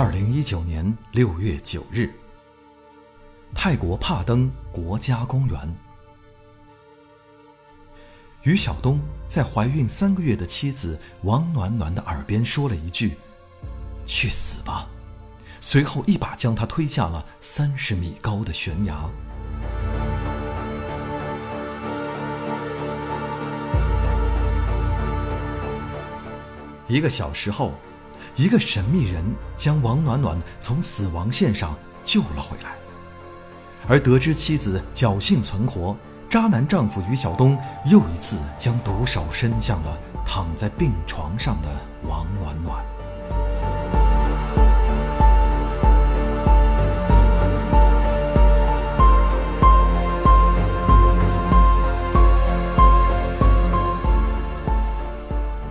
二零一九年六月九日，泰国帕登国家公园，于晓东在怀孕三个月的妻子王暖暖的耳边说了一句：“去死吧！”随后一把将她推下了三十米高的悬崖。一个小时后。一个神秘人将王暖暖从死亡线上救了回来，而得知妻子侥幸存活，渣男丈夫于晓东又一次将毒手伸向了躺在病床上的王暖暖。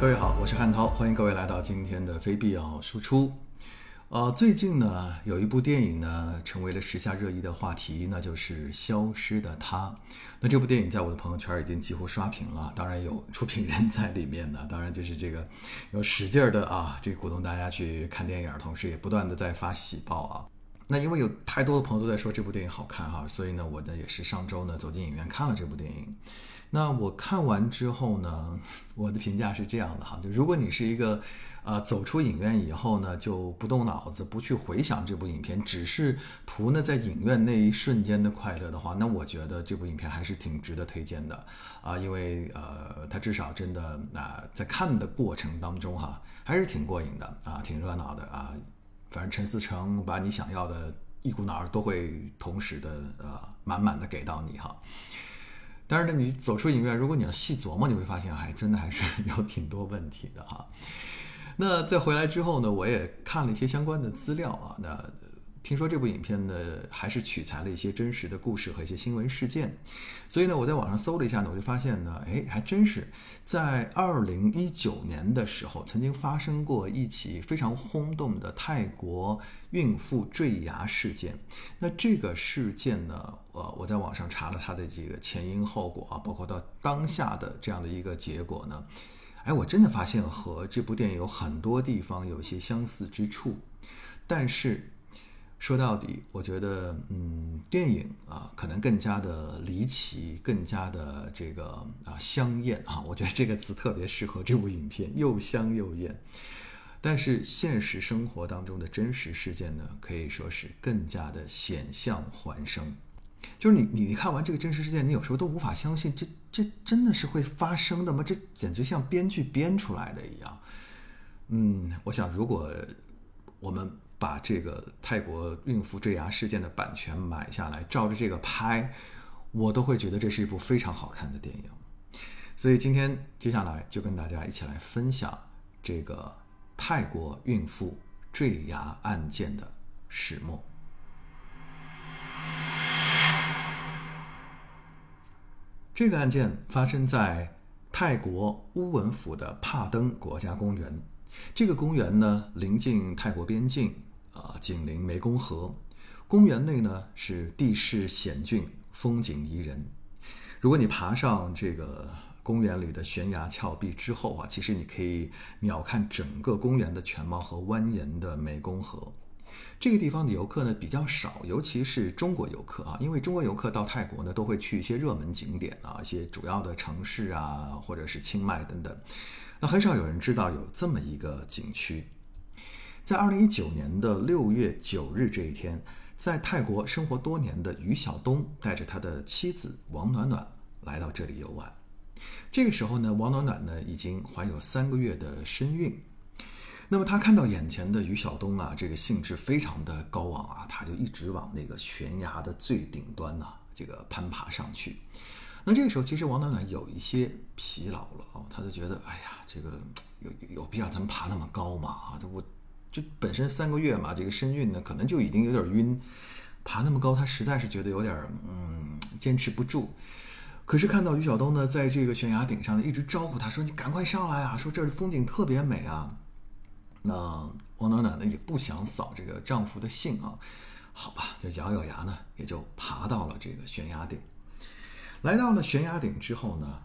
各位好我是汉涛，欢迎各位来到今天的非必要输出。呃，最近呢，有一部电影呢，成为了时下热议的话题，那就是《消失的她》。那这部电影在我的朋友圈已经几乎刷屏了，当然有出品人在里面呢，当然就是这个有使劲儿的啊，这鼓动大家去看电影，同时也不断的在发喜报啊。那因为有太多的朋友都在说这部电影好看哈，所以呢，我呢也是上周呢走进影院看了这部电影。那我看完之后呢，我的评价是这样的哈，就如果你是一个，呃，走出影院以后呢，就不动脑子，不去回想这部影片，只是图呢在影院那一瞬间的快乐的话，那我觉得这部影片还是挺值得推荐的啊，因为呃，它至少真的啊，在看的过程当中哈，还是挺过瘾的啊，挺热闹的啊，反正陈思诚把你想要的一股脑儿都会同时的呃，满满的给到你哈。但是呢，你走出影院，如果你要细琢磨，你会发现还真的还是有挺多问题的哈。那在回来之后呢，我也看了一些相关的资料啊。那听说这部影片呢，还是取材了一些真实的故事和一些新闻事件。所以呢，我在网上搜了一下呢，我就发现呢，哎，还真是在二零一九年的时候，曾经发生过一起非常轰动的泰国孕妇坠崖事件。那这个事件呢，呃，我在网上查了他的这个前因后果啊，包括到当下的这样的一个结果呢，哎，我真的发现和这部电影有很多地方有一些相似之处，但是。说到底，我觉得，嗯，电影啊，可能更加的离奇，更加的这个啊香艳啊，我觉得这个词特别适合这部影片，又香又艳。但是现实生活当中的真实事件呢，可以说是更加的险象环生。就是你，你看完这个真实事件，你有时候都无法相信，这这真的是会发生的吗？这简直像编剧编出来的一样。嗯，我想，如果我们。把这个泰国孕妇坠崖事件的版权买下来，照着这个拍，我都会觉得这是一部非常好看的电影。所以今天接下来就跟大家一起来分享这个泰国孕妇坠崖案件的始末。这个案件发生在泰国乌文府的帕登国家公园。这个公园呢，临近泰国边境。啊，紧邻湄公河，公园内呢是地势险峻，风景宜人。如果你爬上这个公园里的悬崖峭壁之后啊，其实你可以鸟瞰整个公园的全貌和蜿蜒的湄公河。这个地方的游客呢比较少，尤其是中国游客啊，因为中国游客到泰国呢都会去一些热门景点啊，一些主要的城市啊，或者是清迈等等，那很少有人知道有这么一个景区。在二零一九年的六月九日这一天，在泰国生活多年的于晓东带着他的妻子王暖暖来到这里游玩。这个时候呢，王暖暖呢已经怀有三个月的身孕。那么他看到眼前的于晓东啊，这个兴致非常的高昂啊，他就一直往那个悬崖的最顶端呐，这个攀爬上去。那这个时候，其实王暖暖有一些疲劳了啊，他就觉得，哎呀，这个有有必要咱们爬那么高吗？啊，这我。就本身三个月嘛，这个身孕呢，可能就已经有点晕，爬那么高，他实在是觉得有点嗯坚持不住。可是看到于晓东呢，在这个悬崖顶上呢，一直招呼他说：“你赶快上来啊，说这儿的风景特别美啊。”那王暖暖呢也不想扫这个丈夫的兴啊，好吧，就咬咬牙呢，也就爬到了这个悬崖顶。来到了悬崖顶之后呢，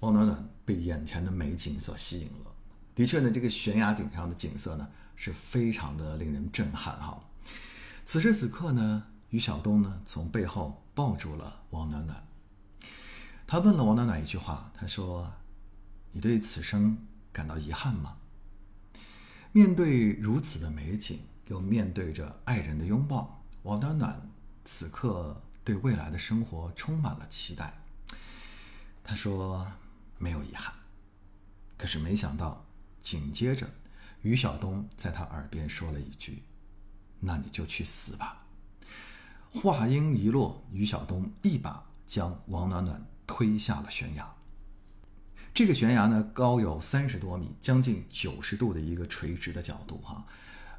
王暖暖被眼前的美景所吸引了。的确呢，这个悬崖顶上的景色呢是非常的令人震撼哈。此时此刻呢，于晓东呢从背后抱住了王暖暖，他问了王暖暖一句话，他说：“你对此生感到遗憾吗？”面对如此的美景，又面对着爱人的拥抱，王暖暖此刻对未来的生活充满了期待。他说：“没有遗憾。”可是没想到，紧接着，于晓东在他耳边说了一句：“那你就去死吧。”话音一落，于晓东一把将王暖暖推下了悬崖。这个悬崖呢，高有三十多米，将近九十度的一个垂直的角度，哈，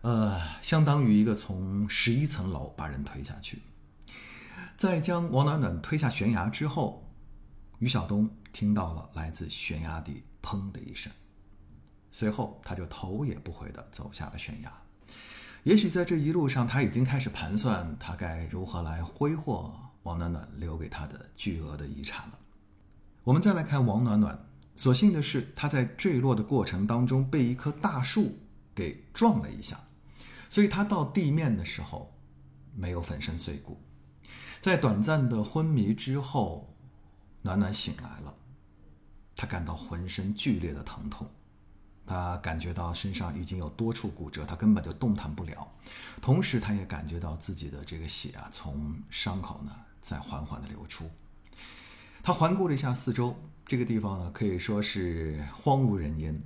呃，相当于一个从十一层楼把人推下去。在将王暖暖推下悬崖之后，于晓东听到了来自悬崖底“砰”的一声，随后他就头也不回地走下了悬崖。也许在这一路上，他已经开始盘算他该如何来挥霍王暖暖留给他的巨额的遗产了。我们再来看王暖暖。所幸的是，他在坠落的过程当中被一棵大树给撞了一下，所以他到地面的时候没有粉身碎骨。在短暂的昏迷之后，暖暖醒来了，他感到浑身剧烈的疼痛，他感觉到身上已经有多处骨折，他根本就动弹不了。同时，他也感觉到自己的这个血啊从伤口呢在缓缓的流出。他环顾了一下四周。这个地方呢，可以说是荒无人烟。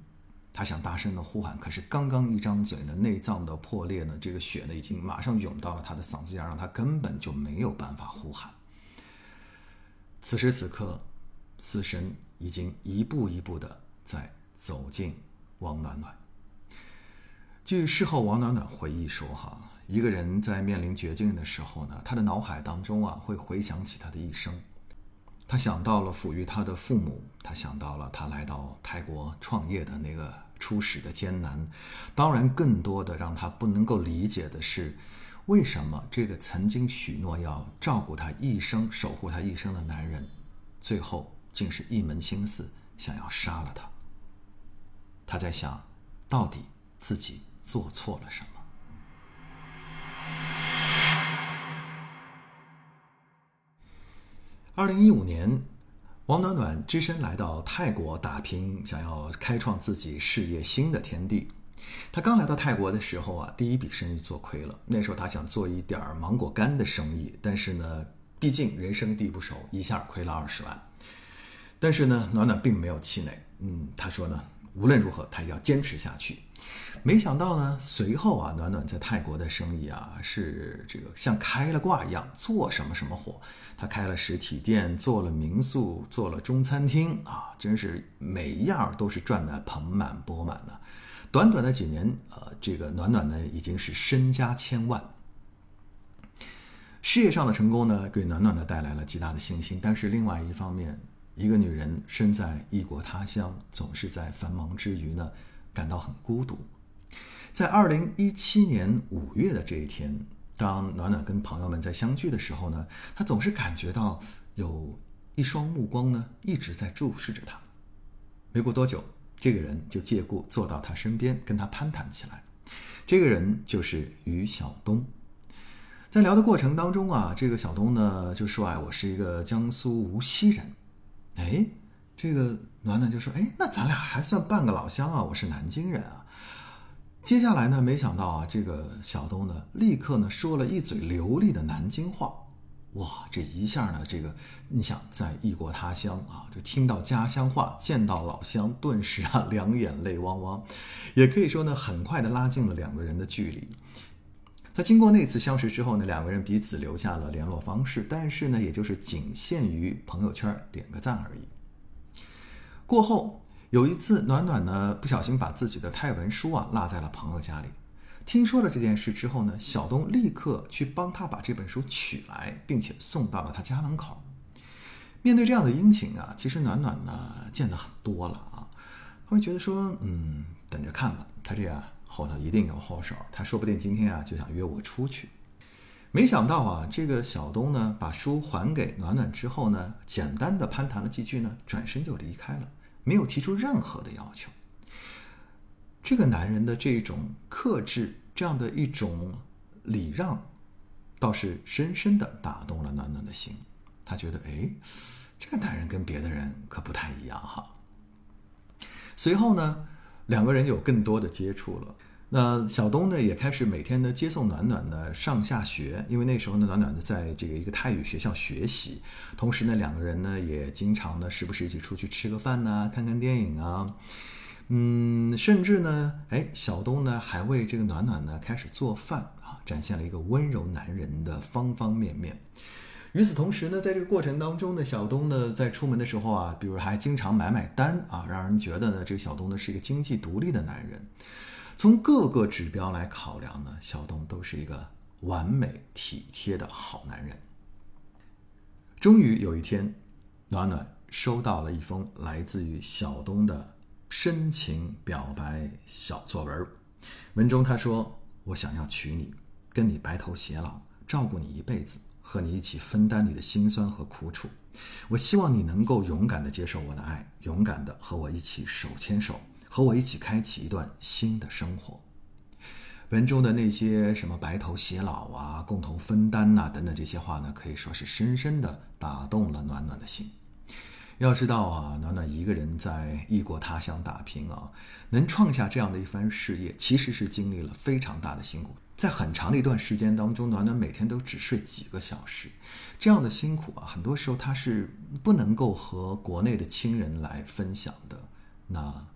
他想大声的呼喊，可是刚刚一张嘴呢，内脏的破裂呢，这个血呢，已经马上涌到了他的嗓子眼，让他根本就没有办法呼喊。此时此刻，死神已经一步一步的在走近王暖暖。据事后王暖暖回忆说，哈，一个人在面临绝境的时候呢，他的脑海当中啊，会回想起他的一生。他想到了抚育他的父母，他想到了他来到泰国创业的那个初始的艰难，当然，更多的让他不能够理解的是，为什么这个曾经许诺要照顾他一生、守护他一生的男人，最后竟是一门心思想要杀了他。他在想，到底自己做错了什么？二零一五年，王暖暖只身来到泰国打拼，想要开创自己事业新的天地。他刚来到泰国的时候啊，第一笔生意做亏了。那时候他想做一点芒果干的生意，但是呢，毕竟人生地不熟，一下亏了二十万。但是呢，暖暖并没有气馁。嗯，他说呢，无论如何，他要坚持下去。没想到呢，随后啊，暖暖在泰国的生意啊，是这个像开了挂一样，做什么什么火。他开了实体店，做了民宿，做了中餐厅啊，真是每一样都是赚得盆满钵满的。短短的几年，呃，这个暖暖呢，已经是身家千万。事业上的成功呢，给暖暖呢带来了极大的信心。但是另外一方面，一个女人身在异国他乡，总是在繁忙之余呢。感到很孤独。在二零一七年五月的这一天，当暖暖跟朋友们在相聚的时候呢，她总是感觉到有一双目光呢一直在注视着她。没过多久，这个人就借故坐到她身边，跟她攀谈起来。这个人就是于晓东。在聊的过程当中啊，这个小东呢就说：“哎，我是一个江苏无锡人。”哎。这个暖暖就说：“哎，那咱俩还算半个老乡啊！我是南京人啊。”接下来呢，没想到啊，这个小东呢，立刻呢说了一嘴流利的南京话。哇，这一下呢，这个你想在异国他乡啊，就听到家乡话，见到老乡，顿时啊两眼泪汪汪。也可以说呢，很快的拉近了两个人的距离。在经过那次相识之后呢，两个人彼此留下了联络方式，但是呢，也就是仅限于朋友圈点个赞而已。过后有一次，暖暖呢不小心把自己的泰文书啊落在了朋友家里。听说了这件事之后呢，小东立刻去帮他把这本书取来，并且送到了他家门口。面对这样的殷勤啊，其实暖暖呢见得很多了啊，他会觉得说，嗯，等着看吧，他这样后头一定有后手，他说不定今天啊就想约我出去。没想到啊，这个小东呢把书还给暖暖之后呢，简单的攀谈了几句呢，转身就离开了。没有提出任何的要求。这个男人的这种克制，这样的一种礼让，倒是深深的打动了暖暖的心。他觉得，哎，这个男人跟别的人可不太一样哈。随后呢，两个人有更多的接触了。那小东呢，也开始每天呢接送暖暖呢上下学，因为那时候呢，暖暖呢在这个一个泰语学校学习，同时呢，两个人呢也经常呢时不时一起出去吃个饭呐，看看电影啊，嗯，甚至呢，哎，小东呢还为这个暖暖呢开始做饭啊，展现了一个温柔男人的方方面面。与此同时呢，在这个过程当中呢，小东呢在出门的时候啊，比如还经常买买单啊，让人觉得呢，这个小东呢是一个经济独立的男人。从各个指标来考量呢，小东都是一个完美体贴的好男人。终于有一天，暖暖收到了一封来自于小东的深情表白小作文。文中他说：“我想要娶你，跟你白头偕老，照顾你一辈子，和你一起分担你的辛酸和苦楚。我希望你能够勇敢的接受我的爱，勇敢的和我一起手牵手。”和我一起开启一段新的生活。文中的那些什么白头偕老啊、共同分担呐等等这些话呢，可以说是深深的打动了暖暖的心。要知道啊，暖暖一个人在异国他乡打拼啊，能创下这样的一番事业，其实是经历了非常大的辛苦。在很长的一段时间当中，暖暖每天都只睡几个小时，这样的辛苦啊，很多时候他是不能够和国内的亲人来分享的。那。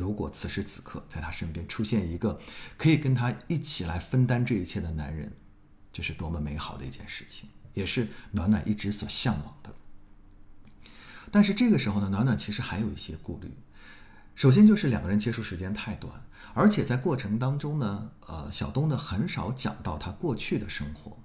如果此时此刻在他身边出现一个可以跟他一起来分担这一切的男人，这是多么美好的一件事情，也是暖暖一直所向往的。但是这个时候呢，暖暖其实还有一些顾虑。首先就是两个人接触时间太短，而且在过程当中呢，呃，小东呢很少讲到他过去的生活。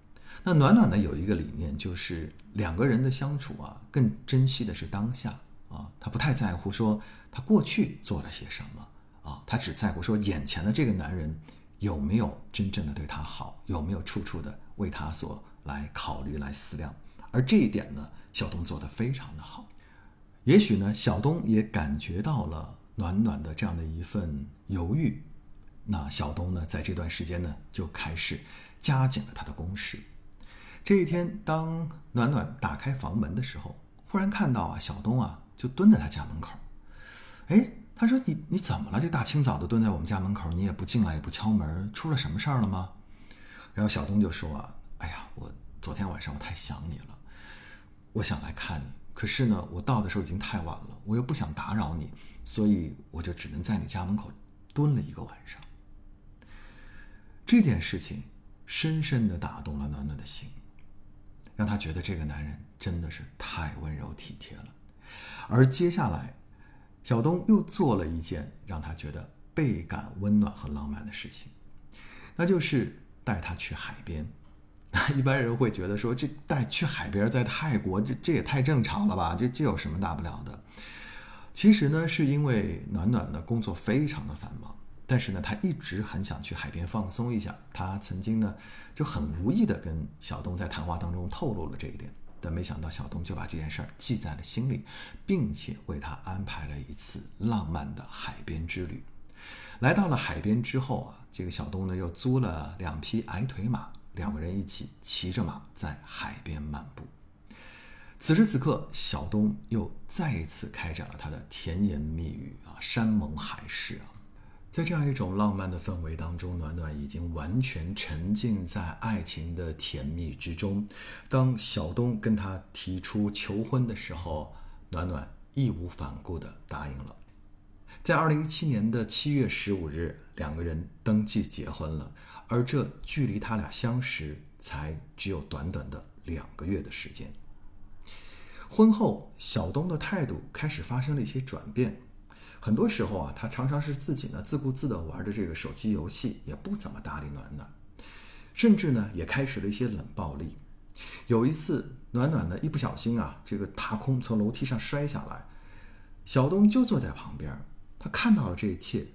那暖暖呢有一个理念，就是两个人的相处啊，更珍惜的是当下啊，他不太在乎说。他过去做了些什么啊？他只在乎说眼前的这个男人有没有真正的对他好，有没有处处的为他所来考虑、来思量。而这一点呢，小东做得非常的好。也许呢，小东也感觉到了暖暖的这样的一份犹豫。那小东呢，在这段时间呢，就开始加紧了他的攻势。这一天，当暖暖打开房门的时候，忽然看到啊，小东啊，就蹲在他家门口。哎，他说你你怎么了？这大清早的蹲在我们家门口，你也不进来也不敲门，出了什么事儿了吗？然后小东就说啊，哎呀，我昨天晚上我太想你了，我想来看你，可是呢，我到的时候已经太晚了，我又不想打扰你，所以我就只能在你家门口蹲了一个晚上。这件事情深深的打动了暖暖的心，让他觉得这个男人真的是太温柔体贴了，而接下来。小东又做了一件让他觉得倍感温暖和浪漫的事情，那就是带他去海边。一般人会觉得说，这带去海边，在泰国，这这也太正常了吧？这这有什么大不了的？其实呢，是因为暖暖的工作非常的繁忙，但是呢，他一直很想去海边放松一下。他曾经呢，就很无意的跟小东在谈话当中透露了这一点。但没想到，小东就把这件事儿记在了心里，并且为他安排了一次浪漫的海边之旅。来到了海边之后啊，这个小东呢又租了两匹矮腿马，两个人一起骑着马在海边漫步。此时此刻，小东又再一次开展了他的甜言蜜语啊，山盟海誓啊。在这样一种浪漫的氛围当中，暖暖已经完全沉浸在爱情的甜蜜之中。当小东跟他提出求婚的时候，暖暖义无反顾地答应了。在二零一七年的七月十五日，两个人登记结婚了。而这距离他俩相识才只有短短的两个月的时间。婚后，小东的态度开始发生了一些转变。很多时候啊，他常常是自己呢自顾自的玩着这个手机游戏，也不怎么搭理暖暖，甚至呢也开始了一些冷暴力。有一次，暖暖呢一不小心啊，这个踏空从楼梯上摔下来，小东就坐在旁边，他看到了这一切，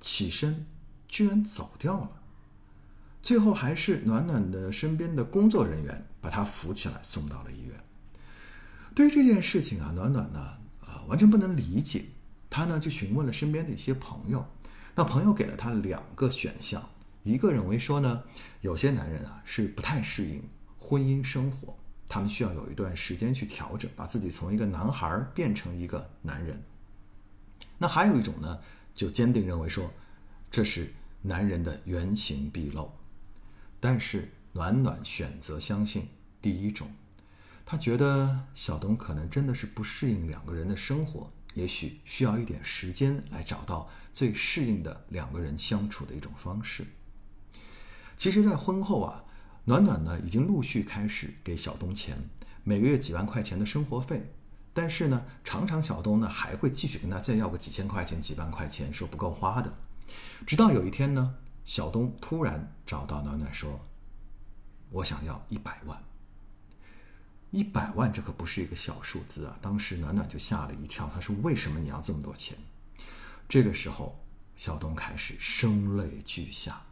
起身居然走掉了。最后还是暖暖的身边的工作人员把他扶起来送到了医院。对于这件事情啊，暖暖呢啊完全不能理解。他呢就询问了身边的一些朋友，那朋友给了他两个选项，一个认为说呢，有些男人啊是不太适应婚姻生活，他们需要有一段时间去调整，把自己从一个男孩变成一个男人。那还有一种呢，就坚定认为说，这是男人的原形毕露。但是暖暖选择相信第一种，他觉得小东可能真的是不适应两个人的生活，也许需要一点时间来找到最适应的两个人相处的一种方式。其实，在婚后啊，暖暖呢已经陆续开始给小东钱，每个月几万块钱的生活费。但是呢，常常小东呢还会继续跟他再要个几千块钱、几万块钱，说不够花的。直到有一天呢，小东突然找到暖暖说：“我想要一百万。”一百万这可不是一个小数字啊！当时暖暖就吓了一跳，他说：“为什么你要这么多钱？”这个时候，小东开始声泪俱下，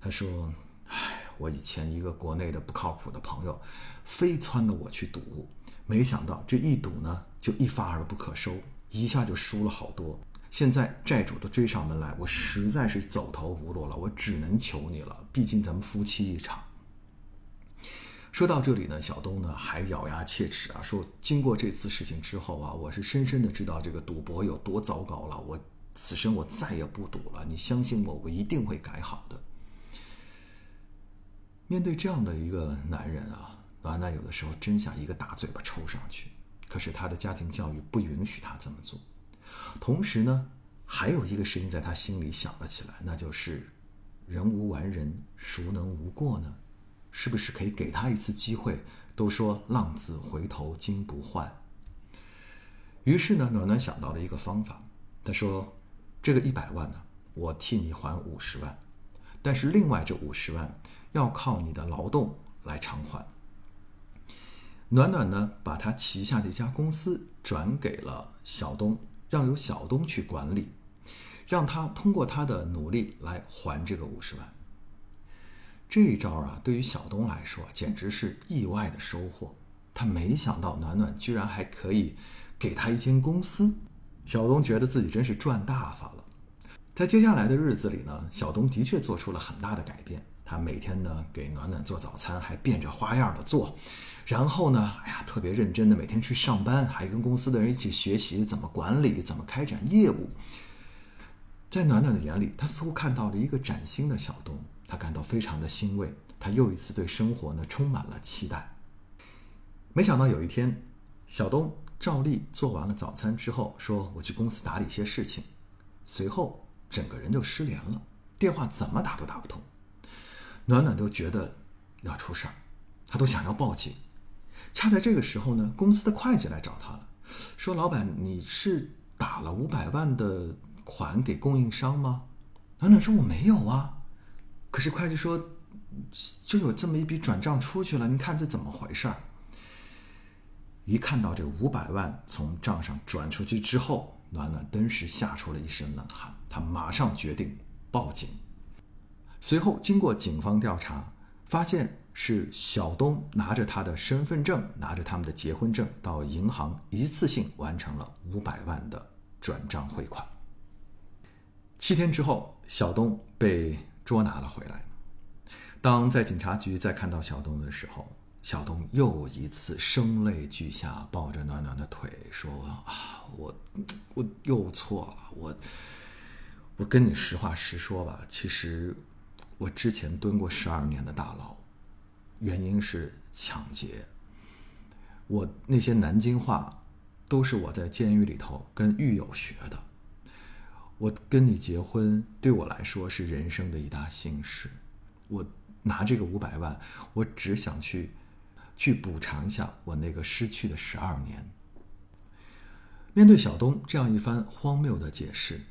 他说：“唉，我以前一个国内的不靠谱的朋友，非撺掇我去赌。”没想到这一赌呢，就一发而不可收，一下就输了好多。现在债主都追上门来，我实在是走投无路了，我只能求你了。毕竟咱们夫妻一场。说到这里呢，小东呢还咬牙切齿啊，说经过这次事情之后啊，我是深深的知道这个赌博有多糟糕了。我此生我再也不赌了，你相信我，我一定会改好的。面对这样的一个男人啊。暖暖有的时候真想一个大嘴巴抽上去，可是他的家庭教育不允许他这么做。同时呢，还有一个声音在他心里响了起来，那就是“人无完人，孰能无过呢？”是不是可以给他一次机会？都说浪子回头金不换。于是呢，暖暖想到了一个方法，他说：“这个一百万呢，我替你还五十万，但是另外这五十万要靠你的劳动来偿还。”暖暖呢，把他旗下的一家公司转给了小东，让由小东去管理，让他通过他的努力来还这个五十万。这一招啊，对于小东来说简直是意外的收获。他没想到暖暖居然还可以给他一间公司，小东觉得自己真是赚大发了。在接下来的日子里呢，小东的确做出了很大的改变。他每天呢给暖暖做早餐，还变着花样的做。然后呢，哎呀，特别认真的每天去上班，还跟公司的人一起学习怎么管理、怎么开展业务。在暖暖的眼里，他似乎看到了一个崭新的小东，他感到非常的欣慰，他又一次对生活呢充满了期待。没想到有一天，小东照例做完了早餐之后，说：“我去公司打理一些事情。”随后，整个人就失联了，电话怎么打都打不通。暖暖都觉得要出事儿，他都想要报警。恰在这个时候呢，公司的会计来找他了，说：“老板，你是打了五百万的款给供应商吗？”暖暖说：“我没有啊。”可是会计说：“就有这么一笔转账出去了，您看这怎么回事儿？”一看到这五百万从账上转出去之后，暖暖登时吓出了一身冷汗，他马上决定报警。随后经过警方调查，发现。是小东拿着他的身份证，拿着他们的结婚证，到银行一次性完成了五百万的转账汇款。七天之后，小东被捉拿了回来。当在警察局再看到小东的时候，小东又一次声泪俱下，抱着暖暖的腿说：“啊，我我又错了，我我跟你实话实说吧，其实我之前蹲过十二年的大牢。”原因是抢劫。我那些南京话，都是我在监狱里头跟狱友学的。我跟你结婚，对我来说是人生的一大幸事。我拿这个五百万，我只想去，去补偿一下我那个失去的十二年。面对小东这样一番荒谬的解释，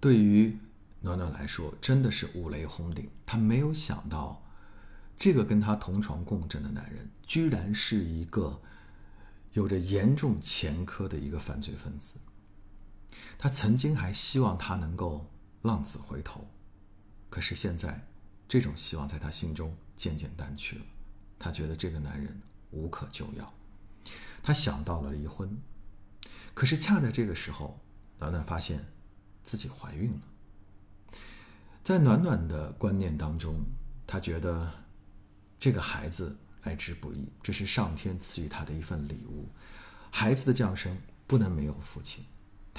对于暖暖来说，真的是五雷轰顶。他没有想到。这个跟他同床共枕的男人，居然是一个有着严重前科的一个犯罪分子。他曾经还希望他能够浪子回头，可是现在，这种希望在他心中渐渐淡去了。他觉得这个男人无可救药，他想到了离婚。可是恰在这个时候，暖暖发现自己怀孕了。在暖暖的观念当中，他觉得这个孩子来之不易，这是上天赐予他的一份礼物。孩子的降生不能没有父亲，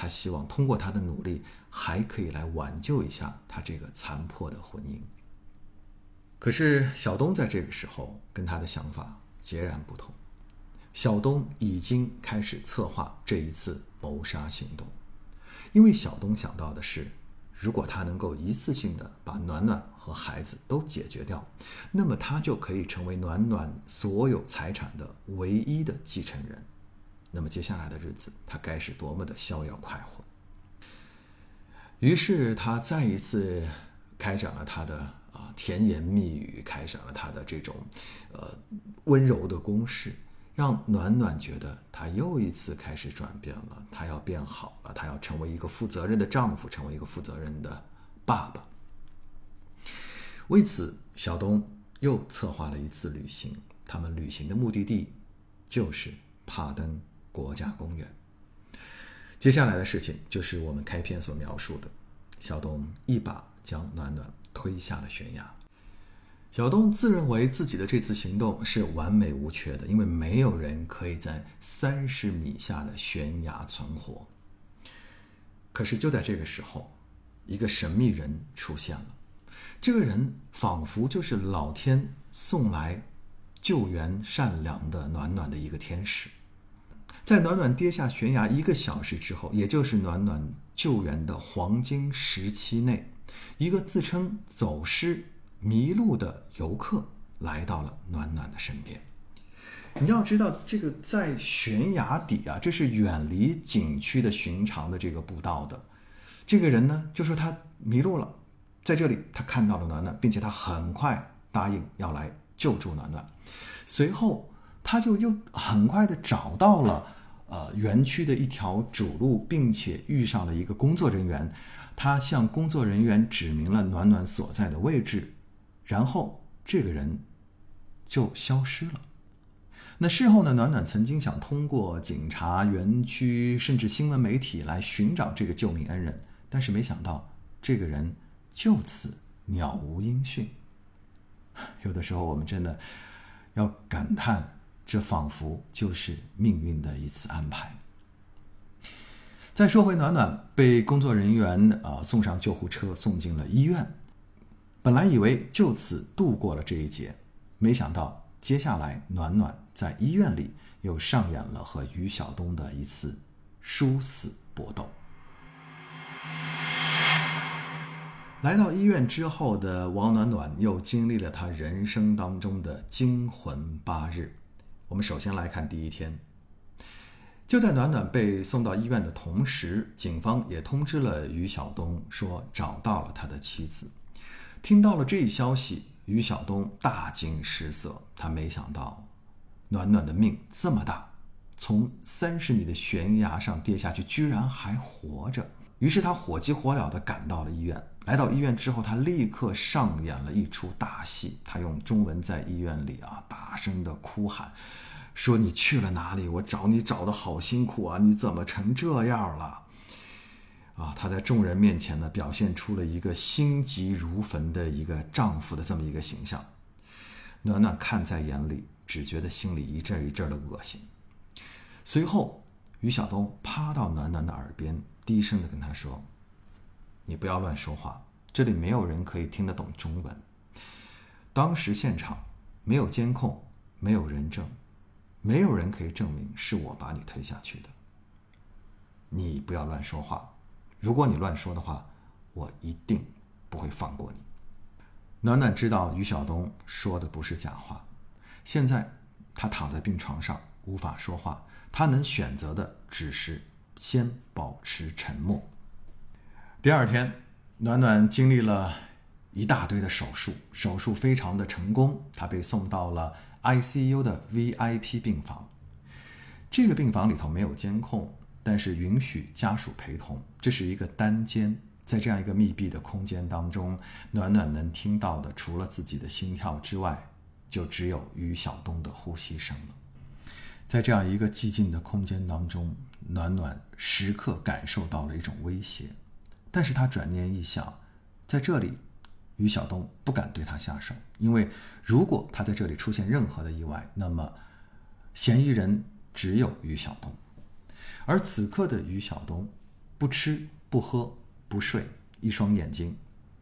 他希望通过他的努力，还可以来挽救一下他这个残破的婚姻。可是小东在这个时候跟他的想法截然不同，小东已经开始策划这一次谋杀行动，因为小东想到的是。如果他能够一次性的把暖暖和孩子都解决掉，那么他就可以成为暖暖所有财产的唯一的继承人。那么接下来的日子，他该是多么的逍遥快活！于是他再一次开展了他的啊甜言蜜语，开展了他的这种呃温柔的攻势。让暖暖觉得他又一次开始转变了，他要变好了，他要成为一个负责任的丈夫，成为一个负责任的爸爸。为此，小东又策划了一次旅行，他们旅行的目的地就是帕登国家公园。接下来的事情就是我们开篇所描述的，小东一把将暖暖推下了悬崖。小东自认为自己的这次行动是完美无缺的，因为没有人可以在三十米下的悬崖存活。可是就在这个时候，一个神秘人出现了。这个人仿佛就是老天送来救援善良的暖暖的一个天使。在暖暖跌下悬崖一个小时之后，也就是暖暖救援的黄金时期内，一个自称走失。迷路的游客来到了暖暖的身边。你要知道，这个在悬崖底啊，这是远离景区的寻常的这个步道的。这个人呢，就说他迷路了，在这里他看到了暖暖，并且他很快答应要来救助暖暖。随后，他就又很快的找到了呃园区的一条主路，并且遇上了一个工作人员。他向工作人员指明了暖暖所在的位置。然后这个人就消失了。那事后呢？暖暖曾经想通过警察、园区，甚至新闻媒体来寻找这个救命恩人，但是没想到这个人就此杳无音讯。有的时候，我们真的要感叹，这仿佛就是命运的一次安排。再说回暖暖，被工作人员啊送上救护车，送进了医院。本来以为就此度过了这一劫，没想到接下来暖暖在医院里又上演了和于晓东的一次殊死搏斗。来到医院之后的王暖暖又经历了她人生当中的惊魂八日。我们首先来看第一天，就在暖暖被送到医院的同时，警方也通知了于晓东说找到了他的妻子。听到了这一消息，于晓东大惊失色。他没想到，暖暖的命这么大，从三十米的悬崖上跌下去，居然还活着。于是他火急火燎地赶到了医院。来到医院之后，他立刻上演了一出大戏。他用中文在医院里啊大声的哭喊，说：“你去了哪里？我找你找的好辛苦啊！你怎么成这样了？”啊，她在众人面前呢，表现出了一个心急如焚的一个丈夫的这么一个形象。暖暖看在眼里，只觉得心里一阵一阵的恶心。随后，于晓东趴到暖暖的耳边，低声的跟她说：“你不要乱说话，这里没有人可以听得懂中文。当时现场没有监控，没有人证，没有人可以证明是我把你推下去的。你不要乱说话。”如果你乱说的话，我一定不会放过你。暖暖知道于晓东说的不是假话，现在他躺在病床上无法说话，他能选择的只是先保持沉默。第二天，暖暖经历了一大堆的手术，手术非常的成功，她被送到了 ICU 的 VIP 病房。这个病房里头没有监控。但是允许家属陪同，这是一个单间，在这样一个密闭的空间当中，暖暖能听到的除了自己的心跳之外，就只有于晓东的呼吸声了。在这样一个寂静的空间当中，暖暖时刻感受到了一种威胁，但是他转念一想，在这里于晓东不敢对他下手，因为如果他在这里出现任何的意外，那么嫌疑人只有于晓东。而此刻的于晓东，不吃不喝不睡，一双眼睛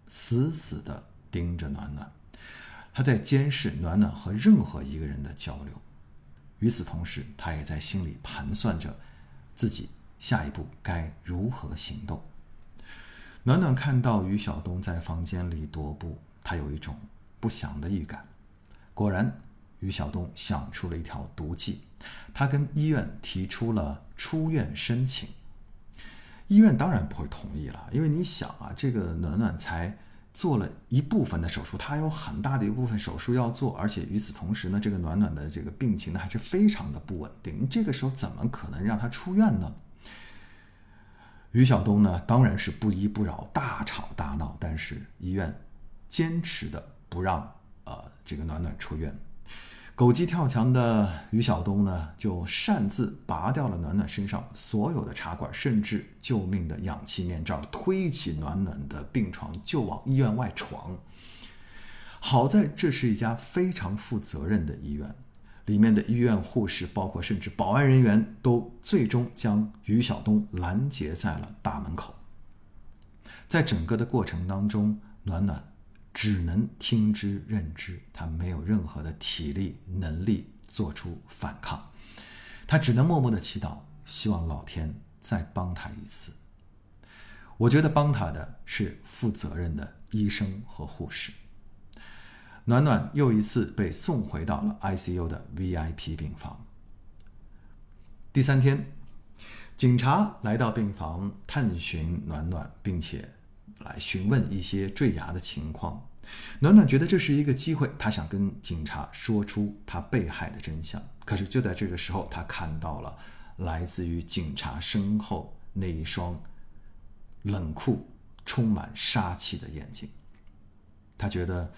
死死地盯着暖暖，他在监视暖暖和任何一个人的交流。与此同时，他也在心里盘算着自己下一步该如何行动。暖暖看到于晓东在房间里踱步，他有一种不祥的预感。果然，于晓东想出了一条毒计，他跟医院提出了出院申请。医院当然不会同意了，因为你想啊，这个暖暖才做了一部分的手术，他有很大的一部分手术要做，而且与此同时呢，这个暖暖的这个病情呢还是非常的不稳定，这个时候怎么可能让他出院呢？于晓东呢，当然是不依不饶，大吵大闹。但是医院坚持的不让呃这个暖暖出院。狗急跳墙的于晓东呢，就擅自拔掉了暖暖身上所有的插管，甚至救命的氧气面罩，推起暖暖的病床就往医院外闯。好在这是一家非常负责任的医院。里面的医院护士，包括甚至保安人员，都最终将于晓东拦截在了大门口。在整个的过程当中，暖暖只能听之任之，他没有任何的体力能力做出反抗，他只能默默的祈祷，希望老天再帮他一次。我觉得帮他的是负责任的医生和护士。暖暖又一次被送回到了 ICU 的 VIP 病房。第三天，警察来到病房探寻暖暖，并且来询问一些坠崖的情况。暖暖觉得这是一个机会，他想跟警察说出他被害的真相。可是就在这个时候，他看到了来自于警察身后那一双冷酷、充满杀气的眼睛。他觉得。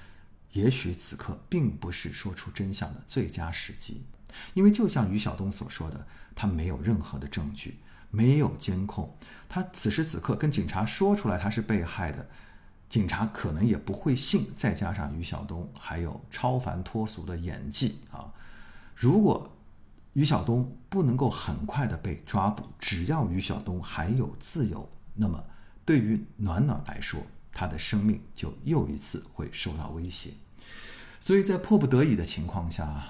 也许此刻并不是说出真相的最佳时机，因为就像于晓东所说的，他没有任何的证据，没有监控，他此时此刻跟警察说出来他是被害的，警察可能也不会信。再加上于晓东还有超凡脱俗的演技啊，如果于晓东不能够很快的被抓捕，只要于晓东还有自由，那么对于暖暖来说。他的生命就又一次会受到威胁，所以在迫不得已的情况下，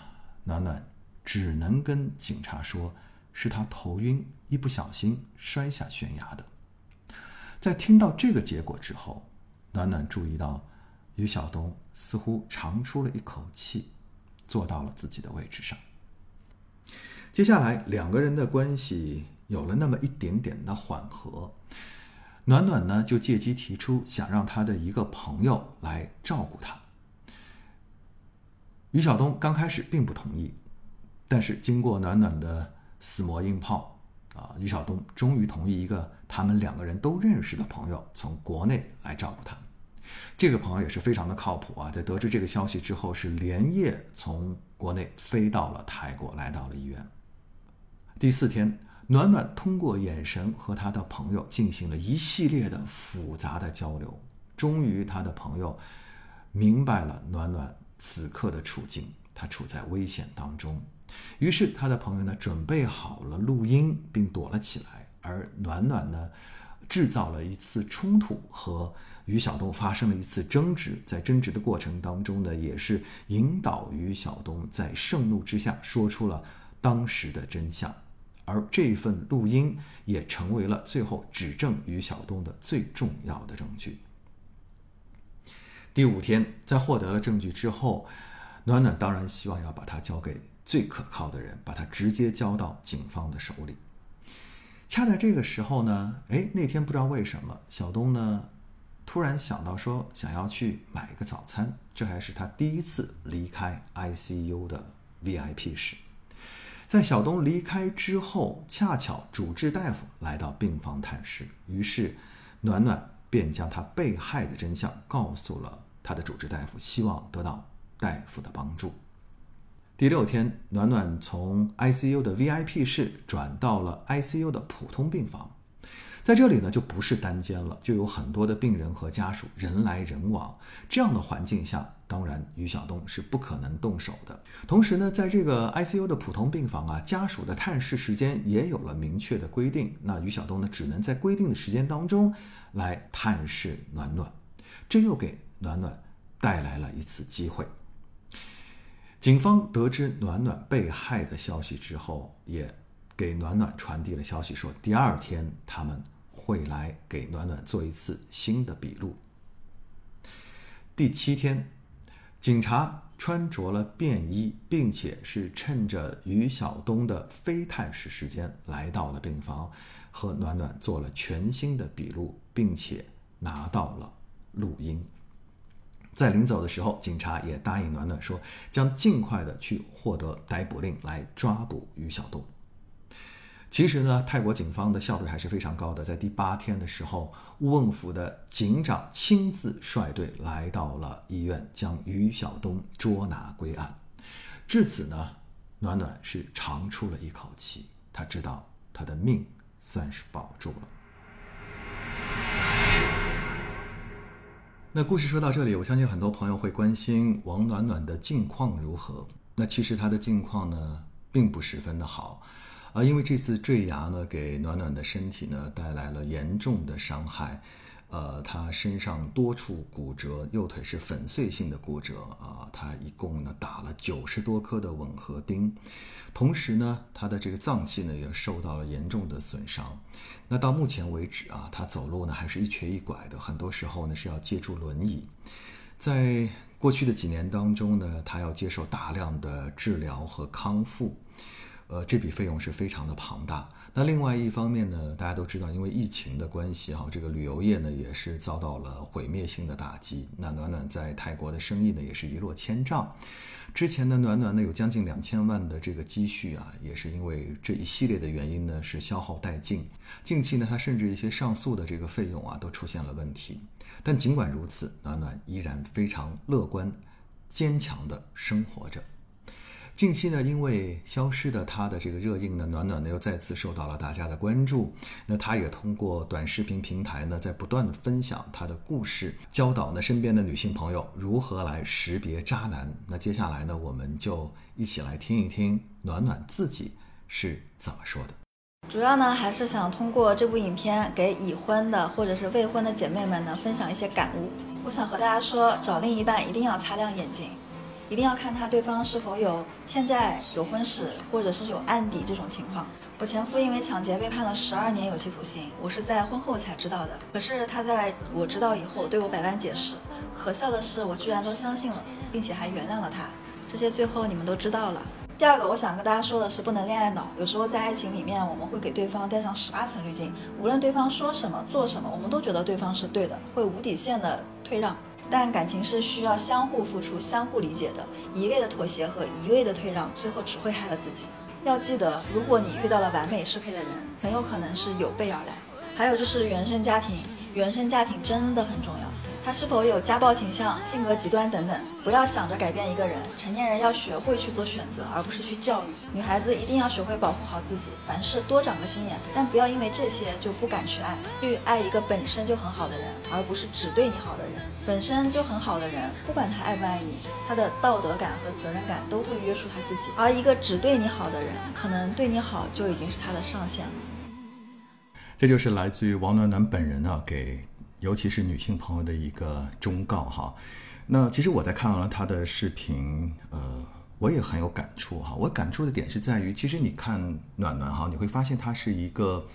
暖暖只能跟警察说，是他头晕，一不小心摔下悬崖的。在听到这个结果之后，暖暖注意到于晓东似乎长出了一口气，坐到了自己的位置上。接下来，两个人的关系有了那么一点点的缓和。暖暖呢，就借机提出想让他的一个朋友来照顾他。于晓东刚开始并不同意，但是经过暖暖的死磨硬泡，啊，于晓东终于同意一个他们两个人都认识的朋友从国内来照顾他。这个朋友也是非常的靠谱啊，在得知这个消息之后，是连夜从国内飞到了泰国，来到了医院。第四天。暖暖通过眼神和他的朋友进行了一系列的复杂的交流，终于他的朋友明白了暖暖此刻的处境，他处在危险当中。于是他的朋友呢准备好了录音，并躲了起来。而暖暖呢制造了一次冲突，和于晓东发生了一次争执。在争执的过程当中呢，也是引导于晓东在盛怒之下说出了当时的真相。而这份录音也成为了最后指证于晓东的最重要的证据。第五天，在获得了证据之后，暖暖当然希望要把它交给最可靠的人，把它直接交到警方的手里。恰在这个时候呢，哎，那天不知道为什么，小东呢突然想到说想要去买个早餐，这还是他第一次离开 ICU 的 VIP 室。在小东离开之后，恰巧主治大夫来到病房探视，于是暖暖便将他被害的真相告诉了他的主治大夫，希望得到大夫的帮助。第六天，暖暖从 ICU 的 VIP 室转到了 ICU 的普通病房。在这里呢，就不是单间了，就有很多的病人和家属人来人往。这样的环境下，当然于晓东是不可能动手的。同时呢，在这个 ICU 的普通病房啊，家属的探视时间也有了明确的规定。那于晓东呢，只能在规定的时间当中来探视暖暖，这又给暖暖带来了一次机会。警方得知暖暖被害的消息之后，也给暖暖传递了消息，说第二天他们会来给暖暖做一次新的笔录。第七天，警察穿着了便衣，并且是趁着于晓东的非探视时间来到了病房，和暖暖做了全新的笔录，并且拿到了录音。在临走的时候，警察也答应暖暖说，将尽快的去获得逮捕令来抓捕于晓东。其实呢，泰国警方的效率还是非常高的。在第八天的时候，乌汶府的警长亲自率队来到了医院，将于晓东捉拿归案。至此呢，暖暖是长出了一口气，他知道他的命算是保住了。那故事说到这里，我相信很多朋友会关心王暖暖的近况如何。那其实她的近况呢，并不十分的好，啊，因为这次坠崖呢，给暖暖的身体呢带来了严重的伤害。呃，他身上多处骨折，右腿是粉碎性的骨折啊。他一共呢打了九十多颗的吻合钉，同时呢，他的这个脏器呢也受到了严重的损伤。那到目前为止啊，他走路呢还是一瘸一拐的，很多时候呢是要借助轮椅。在过去的几年当中呢，他要接受大量的治疗和康复。呃，这笔费用是非常的庞大。那另外一方面呢，大家都知道，因为疫情的关系哈，这个旅游业呢也是遭到了毁灭性的打击。那暖暖在泰国的生意呢也是一落千丈。之前的暖暖呢有将近两千万的这个积蓄啊，也是因为这一系列的原因呢是消耗殆尽。近期呢，他甚至一些上诉的这个费用啊都出现了问题。但尽管如此，暖暖依然非常乐观、坚强的生活着。近期呢，因为消失的他的这个热映呢，暖暖呢又再次受到了大家的关注。那他也通过短视频平台呢，在不断的分享他的故事，教导呢身边的女性朋友如何来识别渣男。那接下来呢，我们就一起来听一听暖暖自己是怎么说的。主要呢，还是想通过这部影片给已婚的或者是未婚的姐妹们呢分享一些感悟。我想和大家说，找另一半一定要擦亮眼睛。一定要看他对方是否有欠债、有婚史，或者是有案底这种情况。我前夫因为抢劫被判了十二年有期徒刑，我是在婚后才知道的。可是他在我知道以后对我百般解释，可笑的是我居然都相信了，并且还原谅了他。这些最后你们都知道了。第二个，我想跟大家说的是，不能恋爱脑。有时候在爱情里面，我们会给对方戴上十八层滤镜，无论对方说什么、做什么，我们都觉得对方是对的，会无底线的退让。但感情是需要相互付出、相互理解的。一味的妥协和一味的退让，最后只会害了自己。要记得，如果你遇到了完美适配的人，很有可能是有备而来。还有就是原生家庭，原生家庭真的很重要。他是否有家暴倾向、性格极端等等？不要想着改变一个人，成年人要学会去做选择，而不是去教育。女孩子一定要学会保护好自己，凡事多长个心眼，但不要因为这些就不敢去爱。去爱一个本身就很好的人，而不是只对你好的人。本身就很好的人，不管他爱不爱你，他的道德感和责任感都会约束他自己。而一个只对你好的人，可能对你好就已经是他的上限了。这就是来自于王暖暖本人啊，给。尤其是女性朋友的一个忠告哈，那其实我在看完了她的视频，呃，我也很有感触哈。我感触的点是在于，其实你看暖暖哈，你会发现她是一个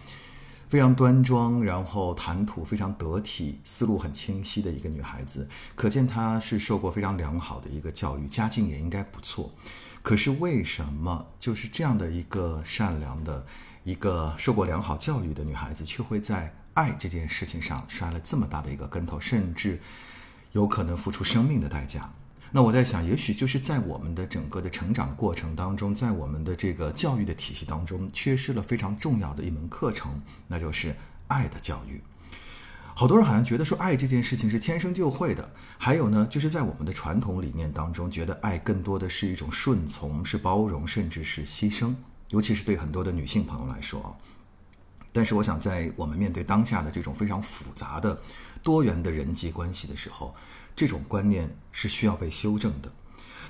非常端庄，然后谈吐非常得体，思路很清晰的一个女孩子。可见她是受过非常良好的一个教育，家境也应该不错。可是为什么就是这样的一个善良的、一个受过良好教育的女孩子，却会在？爱这件事情上摔了这么大的一个跟头，甚至有可能付出生命的代价。那我在想，也许就是在我们的整个的成长过程当中，在我们的这个教育的体系当中，缺失了非常重要的一门课程，那就是爱的教育。好多人好像觉得说爱这件事情是天生就会的，还有呢，就是在我们的传统理念当中，觉得爱更多的是一种顺从，是包容，甚至是牺牲。尤其是对很多的女性朋友来说。但是我想，在我们面对当下的这种非常复杂的、多元的人际关系的时候，这种观念是需要被修正的。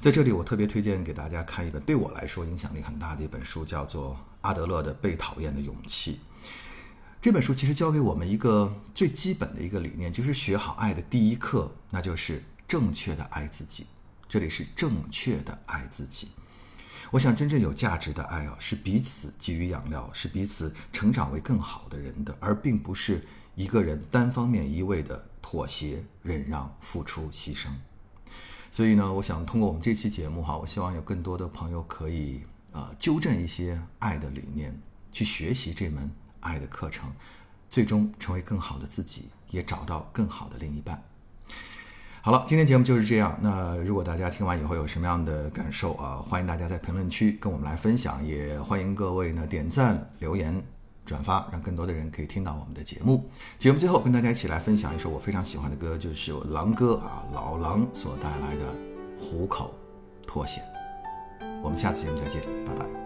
在这里，我特别推荐给大家看一本对我来说影响力很大的一本书，叫做《阿德勒的被讨厌的勇气》。这本书其实教给我们一个最基本的一个理念，就是学好爱的第一课，那就是正确的爱自己。这里是正确的爱自己。我想，真正有价值的爱啊，是彼此给予养料，是彼此成长为更好的人的，而并不是一个人单方面一味的妥协、忍让、付出、牺牲。所以呢，我想通过我们这期节目哈，我希望有更多的朋友可以呃纠正一些爱的理念，去学习这门爱的课程，最终成为更好的自己，也找到更好的另一半。好了，今天节目就是这样。那如果大家听完以后有什么样的感受啊，欢迎大家在评论区跟我们来分享，也欢迎各位呢点赞、留言、转发，让更多的人可以听到我们的节目。节目最后跟大家一起来分享一首我非常喜欢的歌，就是狼哥啊老狼所带来的《虎口脱险》。我们下次节目再见，拜拜。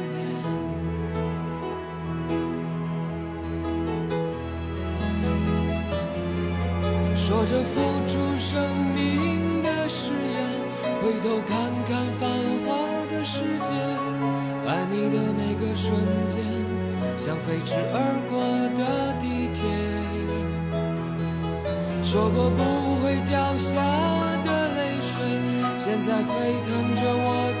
你的每个瞬间，像飞驰而过的地铁。说过不会掉下的泪水，现在沸腾着我，的。